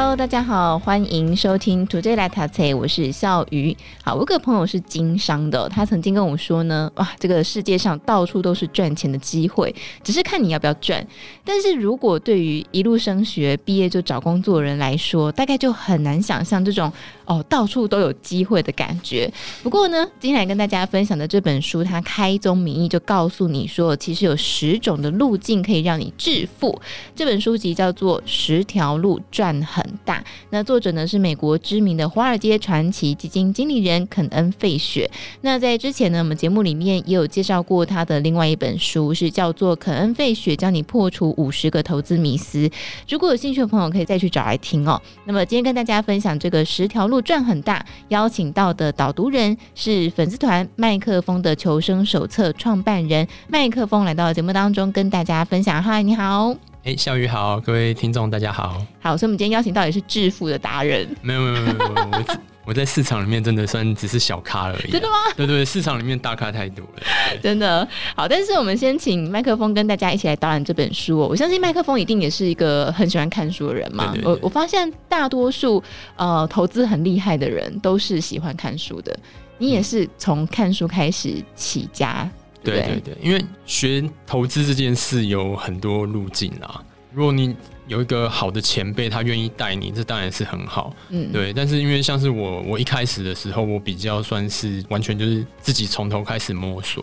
Hello，大家好，欢迎收听 Today 来读册，我是笑鱼。好，我有个朋友是经商的，他曾经跟我说呢，哇，这个世界上到处都是赚钱的机会，只是看你要不要赚。但是如果对于一路升学、毕业就找工作的人来说，大概就很难想象这种哦，到处都有机会的感觉。不过呢，今天来跟大家分享的这本书，它开宗明义就告诉你说，其实有十种的路径可以让你致富。这本书籍叫做《十条路赚很大》，那作者呢是美国知名的华尔街传奇基金经理人肯恩·费雪。那在之前呢，我们节目里面也有介绍过他的另外一本书，是叫做《肯恩·费雪教你破除五十个投资迷思》。如果有兴趣的朋友，可以再去找来听哦。那么今天跟大家分享这个十条路赚很大，邀请到的导读人是粉丝团麦克风的求生手册创办人麦克风，来到节目当中跟大家分享。嗨，你好。哎，笑鱼好，各位听众大家好。好，所以我们今天邀请到也是致富的达人。没有没有没有没有，我我在市场里面真的算只是小咖而已。真的吗？对对，市场里面大咖太多了。真的好，但是我们先请麦克风跟大家一起来导览这本书哦。我相信麦克风一定也是一个很喜欢看书的人嘛。对对对，我我发现大多数呃投资很厉害的人都是喜欢看书的。你也是从看书开始起家。嗯对对对，因为学投资这件事有很多路径啦。如果你有一个好的前辈，他愿意带你，这当然是很好。嗯，对。但是因为像是我，我一开始的时候，我比较算是完全就是自己从头开始摸索。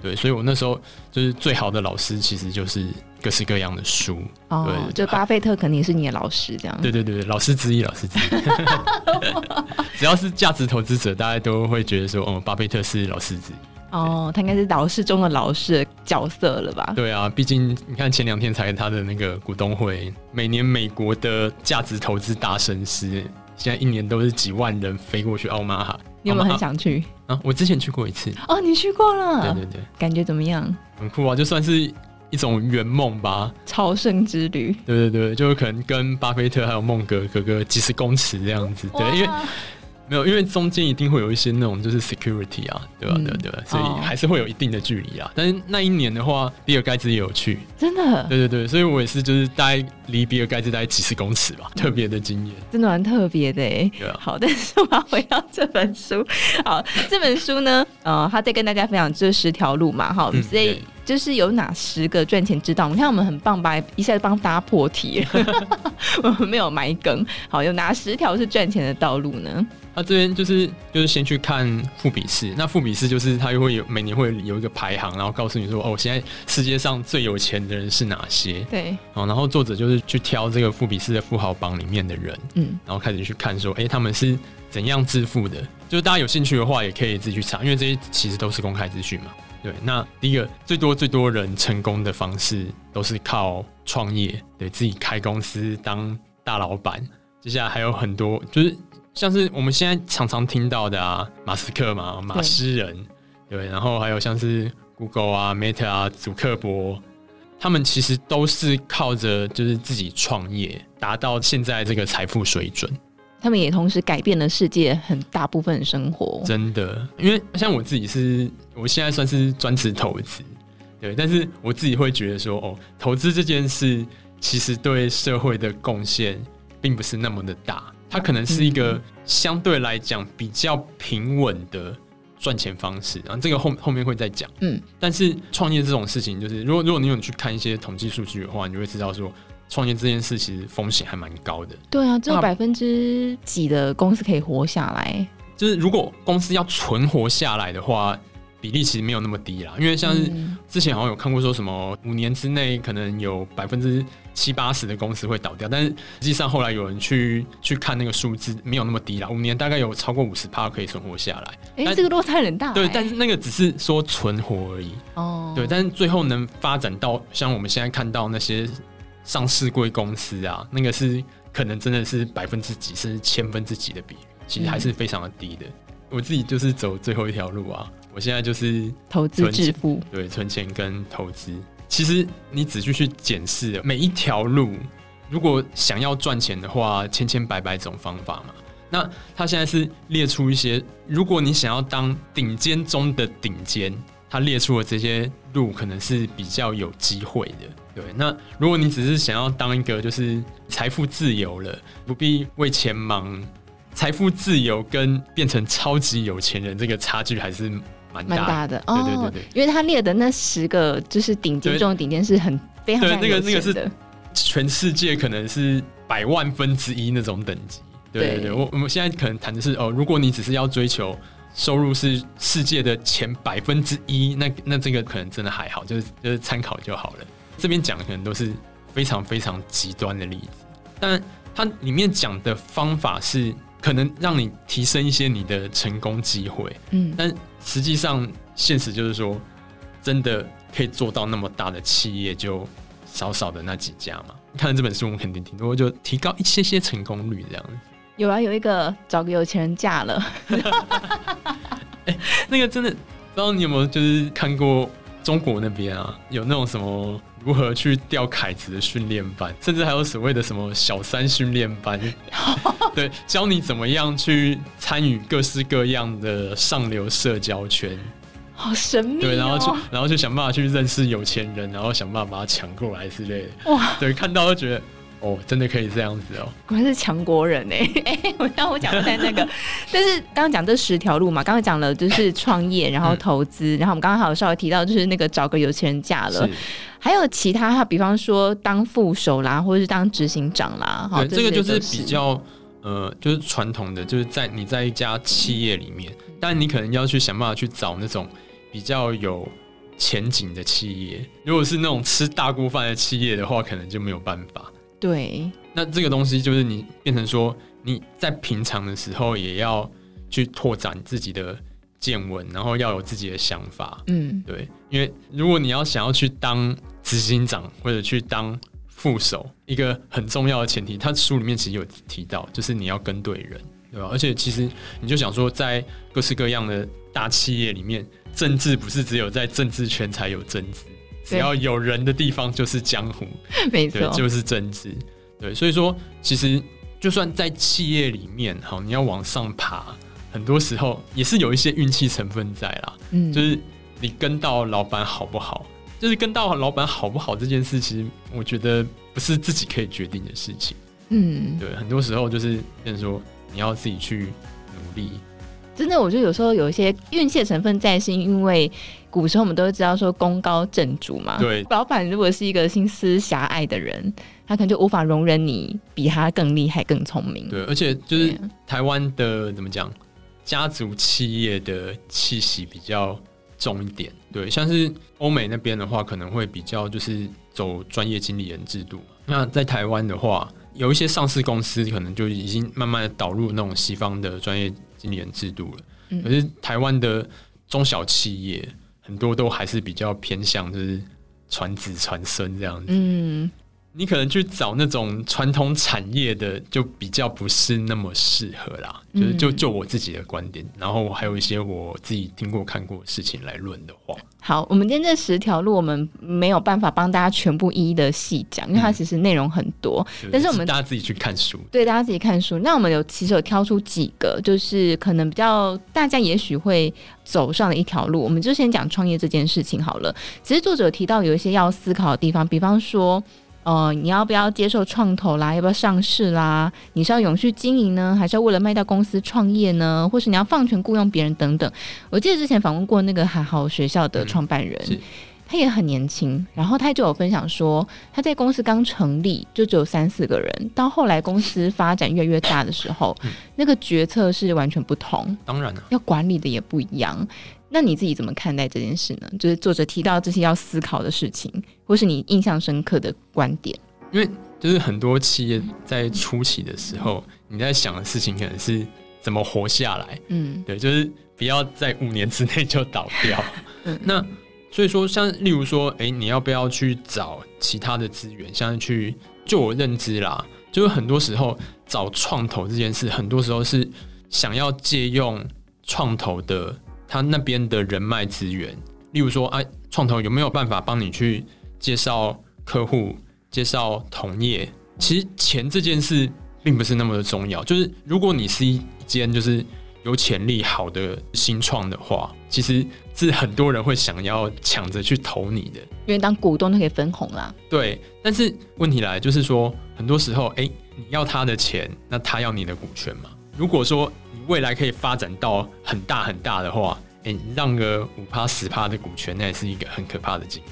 对，所以我那时候就是最好的老师，其实就是各式各样的书。哦，就巴菲特肯定是你的老师，这样。对对对，老师之一，老师之一。只要是价值投资者，大家都会觉得说，哦，巴菲特是老师之一。哦，他应该是老师中的老师的角色了吧？对啊，毕竟你看前两天才他的那个股东会，每年美国的价值投资大神师，现在一年都是几万人飞过去奥马哈。你有没有很想去啊？我之前去过一次。哦，你去过了？对对对，感觉怎么样？很酷啊，就算是一种圆梦吧。朝圣之旅。对对对，就可能跟巴菲特还有孟格格哥几十公尺这样子。对，因为。没有，因为中间一定会有一些那种就是 security 啊，对吧？嗯、对对，所以还是会有一定的距离啊。但是那一年的话，比尔盖茨也有去，真的，对对对，所以我也是就是大概离比尔盖茨大概几十公尺吧，特别的经验，真的蛮特别的哎。对啊，好，但是我要回到这本书，好，这本书呢，呃，他在跟大家分享这十条路嘛，哈，所以。就是有哪十个赚钱之道？你看我们很棒吧，一下子帮大家破题，我们没有埋梗。好，有哪十条是赚钱的道路呢？他这边就是就是先去看富比士，那富比士就是他又会有每年会有一个排行，然后告诉你说哦，现在世界上最有钱的人是哪些？对，哦，然后作者就是去挑这个富比士的富豪榜里面的人，嗯，然后开始去看说，哎，他们是怎样致富的？就是大家有兴趣的话，也可以自己去查，因为这些其实都是公开资讯嘛。对，那第一个最多最多人成功的方式都是靠创业，对自己开公司当大老板。接下来还有很多，就是像是我们现在常常听到的啊，马斯克嘛，马斯人，对，对，然后还有像是 Google 啊、Meta 啊、祖克伯，他们其实都是靠着就是自己创业，达到现在这个财富水准。他们也同时改变了世界很大部分生活，真的。因为像我自己是，我现在算是专职投资，对。但是我自己会觉得说，哦，投资这件事其实对社会的贡献并不是那么的大，它可能是一个相对来讲比较平稳的赚钱方式。然后这个后后面会再讲，嗯。但是创业这种事情，就是如果如果你有去看一些统计数据的话，你就会知道说。创业这件事其实风险还蛮高的。对啊，只有百分之几的公司可以活下来。就是如果公司要存活下来的话，比例其实没有那么低啦。因为像是之前好像有看过说什么五年之内可能有百分之七八十的公司会倒掉，但是实际上后来有人去去看那个数字，没有那么低啦。五年大概有超过五十趴可以存活下来。哎、欸，这个落差很大、欸。对，但是那个只是说存活而已。哦。对，但是最后能发展到像我们现在看到那些。上市贵公司啊，那个是可能真的是百分之几甚至千分之几的比例，其实还是非常的低的。嗯、我自己就是走最后一条路啊，我现在就是投资致富，对，存钱跟投资。其实你仔细去检视每一条路，如果想要赚钱的话，千千百百种方法嘛。那他现在是列出一些，如果你想要当顶尖中的顶尖，他列出了这些路，可能是比较有机会的。对，那如果你只是想要当一个就是财富自由了，不必为钱忙，财富自由跟变成超级有钱人这个差距还是蛮大的。大的。对对对对，因为他列的那十个就是顶尖中的顶尖是很非常，非常对那个那个是全世界可能是百万分之一那种等级。对对对，我我们现在可能谈的是哦，如果你只是要追求收入是世界的前百分之一，那那这个可能真的还好，就是就是参考就好了。这边讲的可能都是非常非常极端的例子，但它里面讲的方法是可能让你提升一些你的成功机会，嗯，但实际上现实就是说，真的可以做到那么大的企业就少少的那几家嘛。看了这本书，我们肯定挺多，就提高一些些成功率这样子。有啊，有一个找个有钱人嫁了，欸，那个真的不知道你有没有就是看过中国那边啊，有那种什么。如何去钓凯子的训练班，甚至还有所谓的什么小三训练班，对，教你怎么样去参与各式各样的上流社交圈，好神秘哦。对，然后去，然后就想办法去认识有钱人，然后想办法把他抢过来之类的。哇，对，看到就觉得。哦，真的可以这样子哦！果然是强国人哎 哎，我刚我讲的在那个，但是刚刚讲这十条路嘛，刚刚讲了就是创业，然后投资，嗯、然后我们刚刚还有稍微提到就是那个找个有钱人嫁了，还有其他，比方说当副手啦，或者是当执行长啦，对，这个就是比较呃，就是传统的，就是在你在一家企业里面，但你可能要去想办法去找那种比较有前景的企业，如果是那种吃大锅饭的企业的话，可能就没有办法。对，那这个东西就是你变成说你在平常的时候也要去拓展自己的见闻，然后要有自己的想法。嗯，对，因为如果你要想要去当执行长或者去当副手，一个很重要的前提，他书里面其实有提到，就是你要跟对人，对吧？而且其实你就想说，在各式各样的大企业里面，政治不是只有在政治圈才有政治。只要有人的地方就是江湖，没错，就是政治。对，所以说其实就算在企业里面，好，你要往上爬，很多时候也是有一些运气成分在啦。嗯，就是你跟到老板好不好，就是跟到老板好不好这件事，其实我觉得不是自己可以决定的事情。嗯，对，很多时候就是变成说你要自己去努力。真的，我觉得有时候有一些运气的成分在，是因为古时候我们都知道说功高震主嘛。对，老板如果是一个心思狭隘的人，他可能就无法容忍你比他更厉害、更聪明。对，而且就是台湾的怎么讲，家族企业的气息比较重一点。对，像是欧美那边的话，可能会比较就是走专业经理人制度。那在台湾的话，有一些上市公司可能就已经慢慢的导入那种西方的专业。经理人制度了，可是台湾的中小企业很多都还是比较偏向就是传子传孙这样子。嗯。你可能去找那种传统产业的，就比较不是那么适合啦。就是就就我自己的观点，然后还有一些我自己听过看过的事情来论的话。好，我们今天这十条路，我们没有办法帮大家全部一一的细讲，因为它其实内容很多。嗯、但是我们大家自己去看书，对，大家自己看书。那我们有其实有挑出几个，就是可能比较大家也许会走上的一条路。我们就先讲创业这件事情好了。其实作者提到有一些要思考的地方，比方说。呃，你要不要接受创投啦？要不要上市啦？你是要永续经营呢，还是要为了卖掉公司创业呢？或是你要放权雇佣别人等等？我记得之前访问过那个还好学校的创办人，嗯、他也很年轻，然后他就有分享说，他在公司刚成立就只有三四个人，到后来公司发展越来越大的时候，嗯、那个决策是完全不同，当然了，要管理的也不一样。那你自己怎么看待这件事呢？就是作者提到这些要思考的事情，或是你印象深刻的观点。因为就是很多企业在初期的时候，你在想的事情可能是怎么活下来。嗯，对，就是不要在五年之内就倒掉。嗯，那所以说，像例如说，哎，你要不要去找其他的资源？像去，就我认知啦，就是很多时候找创投这件事，很多时候是想要借用创投的。他那边的人脉资源，例如说，哎，创投有没有办法帮你去介绍客户、介绍同业？其实钱这件事并不是那么的重要。就是如果你是一间就是有潜力好的新创的话，其实是很多人会想要抢着去投你的，因为当股东都可以分红啦。对，但是问题来就是说，很多时候，哎、欸，你要他的钱，那他要你的股权嘛？如果说你未来可以发展到很大很大的话，哎、让个五趴十趴的股权，那也是一个很可怕的金额。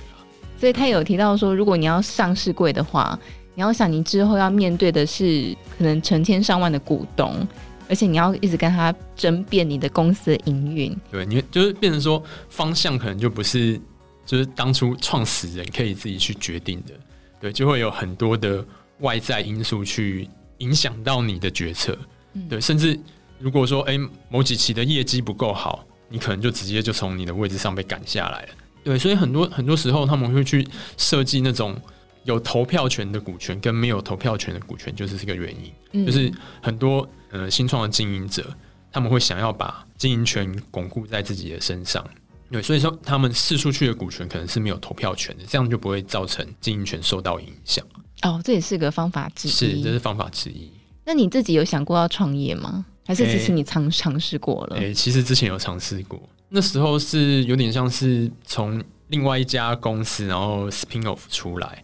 所以他有提到说，如果你要上市柜的话，你要想你之后要面对的是可能成千上万的股东，而且你要一直跟他争辩你的公司的营运。对，你就是变成说方向可能就不是就是当初创始人可以自己去决定的，对，就会有很多的外在因素去影响到你的决策。嗯、对，甚至如果说哎、欸、某几期的业绩不够好，你可能就直接就从你的位置上被赶下来了。对，所以很多很多时候他们会去设计那种有投票权的股权跟没有投票权的股权，就是这个原因。嗯、就是很多呃新创的经营者，他们会想要把经营权巩固在自己的身上。对，所以说他们试出去的股权可能是没有投票权的，这样就不会造成经营权受到影响。哦，这也是个方法之一。是，这是方法之一。那你自己有想过要创业吗？还是其实你尝尝试过了？哎、欸，其实之前有尝试过。那时候是有点像是从另外一家公司，然后 spin off 出来，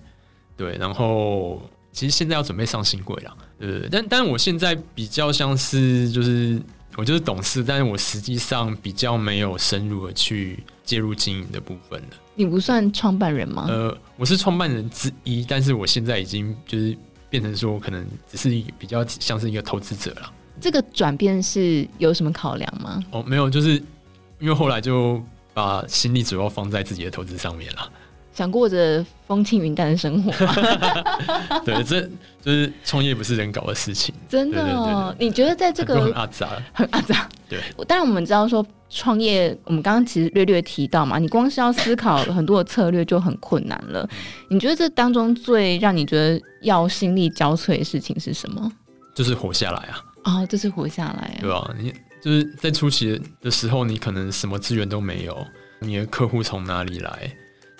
对，然后其实现在要准备上新贵了，对，但但我现在比较像是就是我就是董事，但是我实际上比较没有深入的去介入经营的部分了。你不算创办人吗？呃，我是创办人之一，但是我现在已经就是变成说，可能只是一比较像是一个投资者了。这个转变是有什么考量吗？哦，没有，就是。因为后来就把心力主要放在自己的投资上面了，想过着风轻云淡的生活。对，这就是创业不是人搞的事情，真的。哦，你觉得在这个很阿杂，很阿杂。对，当然我们知道说创业，我们刚刚其实略略提到嘛，你光是要思考很多的策略就很困难了。你觉得这当中最让你觉得要心力交瘁的事情是什么？就是活下来啊！哦，就是活下来，对吧？你。就是在初期的时候，你可能什么资源都没有，你的客户从哪里来？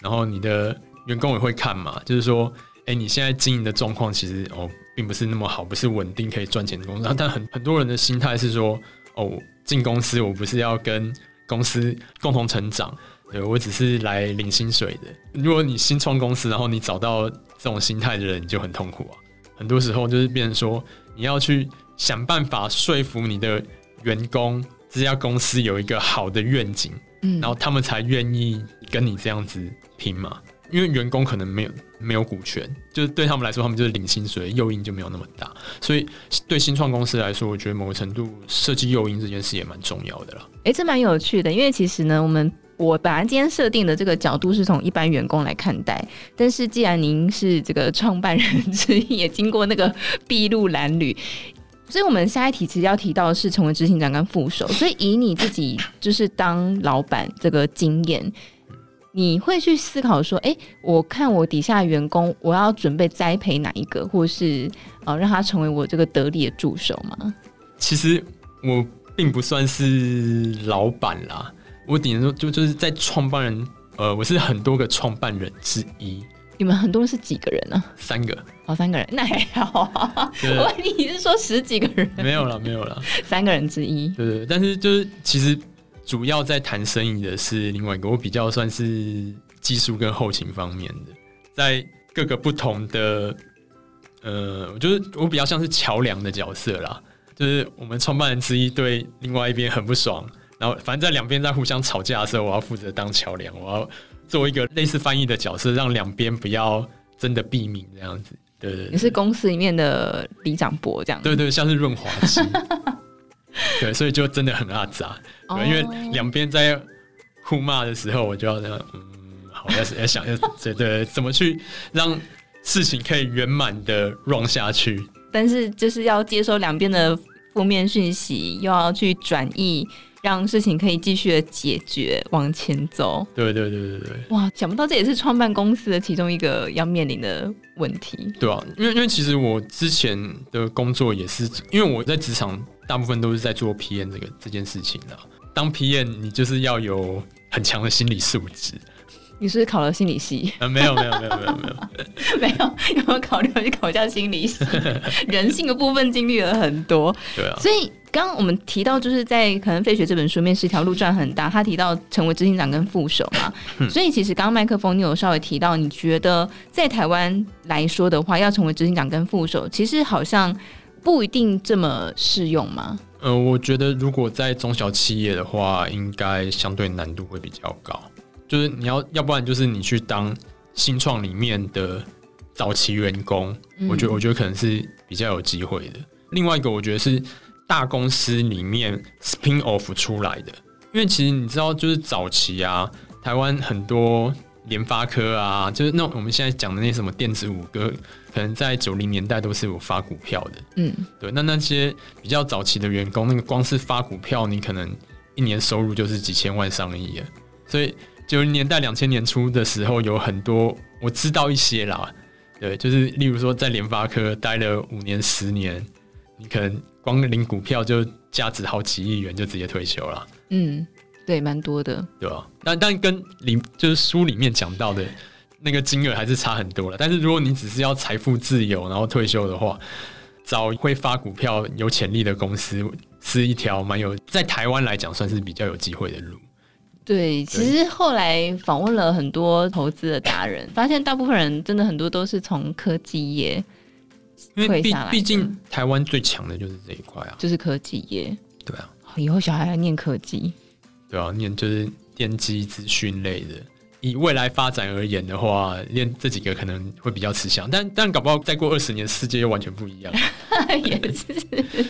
然后你的员工也会看嘛，就是说，哎，你现在经营的状况其实哦，并不是那么好，不是稳定可以赚钱的工作。但很很多人的心态是说，哦，进公司我不是要跟公司共同成长，对，我只是来领薪水的。如果你新创公司，然后你找到这种心态的人，你就很痛苦啊。很多时候就是变成说，你要去想办法说服你的。员工这家公司有一个好的愿景，嗯，然后他们才愿意跟你这样子拼嘛。因为员工可能没有没有股权，就是对他们来说，他们就是领薪水，诱因就没有那么大。所以对新创公司来说，我觉得某个程度设计诱因这件事也蛮重要的啦。哎，这蛮有趣的，因为其实呢，我们我本来今天设定的这个角度是从一般员工来看待，但是既然您是这个创办人之一，也经过那个筚路蓝缕。所以，我们下一题其实要提到的是成为执行长跟副手。所以，以你自己就是当老板这个经验，你会去思考说：哎、我看我底下的员工，我要准备栽培哪一个，或是呃让他成为我这个得力的助手吗？其实我并不算是老板啦，我顶多就就是在创办人，呃，我是很多个创办人之一。你们很多人是几个人呢？三个，哦，三个人，那还好啊。我你是说十几个人？没有了，没有了，三个人之一。对对，但是就是其实主要在谈生意的是另外一个，我比较算是技术跟后勤方面的，在各个不同的，呃，我就是我比较像是桥梁的角色啦。就是我们创办人之一对另外一边很不爽，然后反正在两边在互相吵架的时候，我要负责当桥梁，我要。做一个类似翻译的角色，让两边不要真的避免这样子。对对，对，你是公司里面的李长博这样子。对，对对，像是润滑剂。对，所以就真的很阿杂。对，因为两边在互骂的时候，我就要这样，嗯，好，要要想要对对，怎么去让事情可以圆满的 run 下去。但是就是要接收两边的负面讯息，又要去转译。让事情可以继续的解决，往前走。对对对对对。哇，想不到这也是创办公司的其中一个要面临的问题。对啊，因为因为其实我之前的工作也是，因为我在职场大部分都是在做 PM 这个这件事情的。当 PM，你就是要有很强的心理素质。你是不是考了心理系？啊，没有没有没有没有没有 没有，有没有考虑去考一下心理系？人性的部分经历了很多，对啊。所以刚刚我们提到，就是在可能费雪这本书里面，十条路转很大。他提到成为执行长跟副手嘛，嗯、所以其实刚刚麦克风你有稍微提到，你觉得在台湾来说的话，要成为执行长跟副手，其实好像不一定这么适用吗？呃，我觉得如果在中小企业的话，应该相对难度会比较高。就是你要，要不然就是你去当新创里面的早期员工，嗯、我觉得我觉得可能是比较有机会的。另外一个，我觉得是大公司里面 spin off 出来的，因为其实你知道，就是早期啊，台湾很多联发科啊，就是那我们现在讲的那什么电子五哥，可能在九零年代都是有发股票的。嗯，对，那那些比较早期的员工，那个光是发股票，你可能一年收入就是几千万上亿啊，所以。九零年代、两千年初的时候，有很多我知道一些啦。对，就是例如说，在联发科待了五年、十年，你可能光领股票就价值好几亿元，就直接退休了。嗯，对，蛮多的，对啊？但但跟里就是书里面讲到的那个金额还是差很多了。但是如果你只是要财富自由，然后退休的话，找会发股票、有潜力的公司，是一条蛮有在台湾来讲算是比较有机会的路。对，其实后来访问了很多投资的达人，发现大部分人真的很多都是从科技业因为毕。毕竟台湾最强的就是这一块啊，就是科技业。对啊，以后小孩要念科技，对啊，念就是电机资讯类的。以未来发展而言的话，念这几个可能会比较吃香，但但搞不好再过二十年，世界又完全不一样。也是，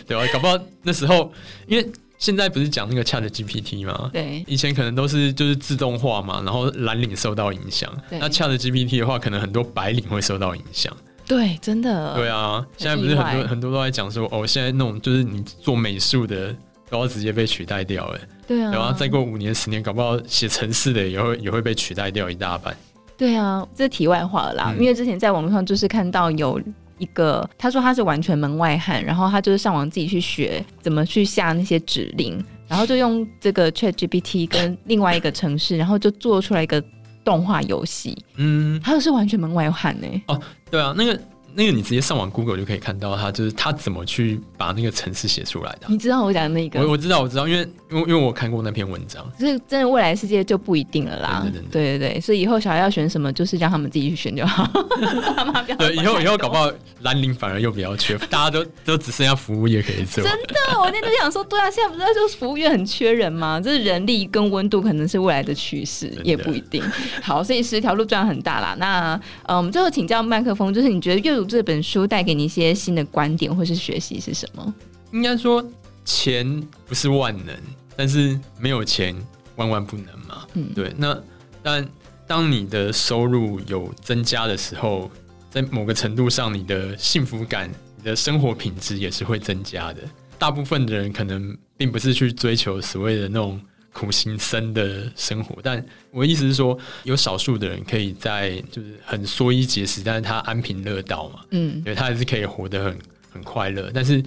对啊，搞不好那时候因为。现在不是讲那个 Chat GPT 吗？对，以前可能都是就是自动化嘛，然后蓝领受到影响。那 Chat GPT 的话，可能很多白领会受到影响。对，真的。对啊，现在不是很多很多都在讲说，哦，现在那种就是你做美术的都要直接被取代掉了。对啊。然后再过五年十年，搞不好写城市的也会也会被取代掉一大半。对啊，这是题外话了啦，嗯、因为之前在网络上就是看到有。一个他说他是完全门外汉，然后他就是上网自己去学怎么去下那些指令，然后就用这个 ChatGPT 跟另外一个城市，然后就做出来一个动画游戏。嗯，他是完全门外汉呢。哦，对啊，那个。那个你直接上网 Google 就可以看到他，就是他怎么去把那个程式写出来的。你知道我讲的那个？我我知道我知道，因为因为因为我看过那篇文章。就是真的未来世界就不一定了啦。对对对，所以以后小孩要选什么，就是让他们自己去选就好。对，以后以后搞不好蓝领反而又比较缺，大家都都只剩下服务业可以做。真的，我那天就想说，对啊，现在不是就是服务业很缺人吗？就是人力跟温度可能是未来的趋势，也不一定。好，所以十条路赚很大啦。那呃，我们最后请教麦克风，就是你觉得阅读这本书带给你一些新的观点或是学习是什么？应该说，钱不是万能，但是没有钱万万不能嘛。嗯，对。那但当你的收入有增加的时候，在某个程度上，你的幸福感、你的生活品质也是会增加的。大部分的人可能并不是去追求所谓的那种。苦行僧的生活，但我的意思是说，有少数的人可以在就是很缩衣节食，但是他安贫乐道嘛，嗯，对，他还是可以活得很很快乐。但是，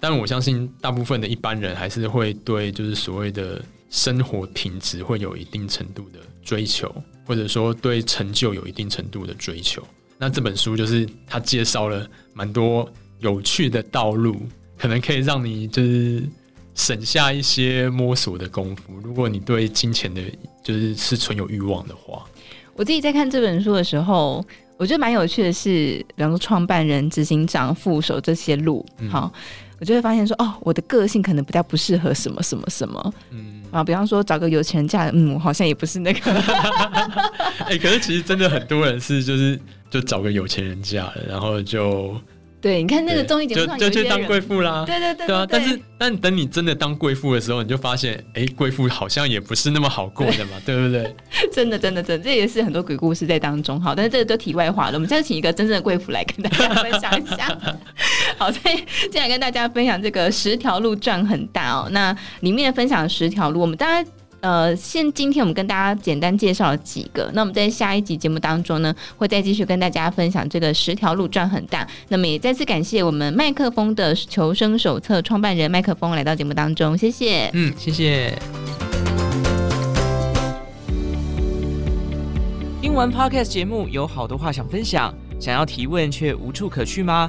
但我相信大部分的一般人还是会对就是所谓的生活品质会有一定程度的追求，或者说对成就有一定程度的追求。那这本书就是他介绍了蛮多有趣的道路，可能可以让你就是。省下一些摸索的功夫。如果你对金钱的，就是是存有欲望的话，我自己在看这本书的时候，我觉得蛮有趣的是，比方说创办人、执行长、副手这些路，嗯、好，我就会发现说，哦，我的个性可能比较不适合什么什么什么，嗯啊，比方说找个有钱人嫁，嗯，我好像也不是那个。哎、欸，可是其实真的很多人是就是就找个有钱人嫁了，然后就。对，你看那个综艺节目上就就去当贵妇啦。对对对，对啊。但是，但等你真的当贵妇的时候，你就发现，哎，贵妇好像也不是那么好过的嘛，对，对不对？真的，真的，真的，这也是很多鬼故事在当中。好，但是这个都题外话了。我们现在请一个真正的贵妇来跟大家分享一下。好，所以接下来跟大家分享这个十条路赚很大哦。那里面分享十条路，我们大家。呃，现今天我们跟大家简单介绍了几个，那我们在下一集节目当中呢，会再继续跟大家分享这个十条路赚很大。那么也再次感谢我们麦克风的求生手册创办人麦克风来到节目当中，谢谢。嗯，谢谢。听完 Podcast 节目，有好多话想分享，想要提问却无处可去吗？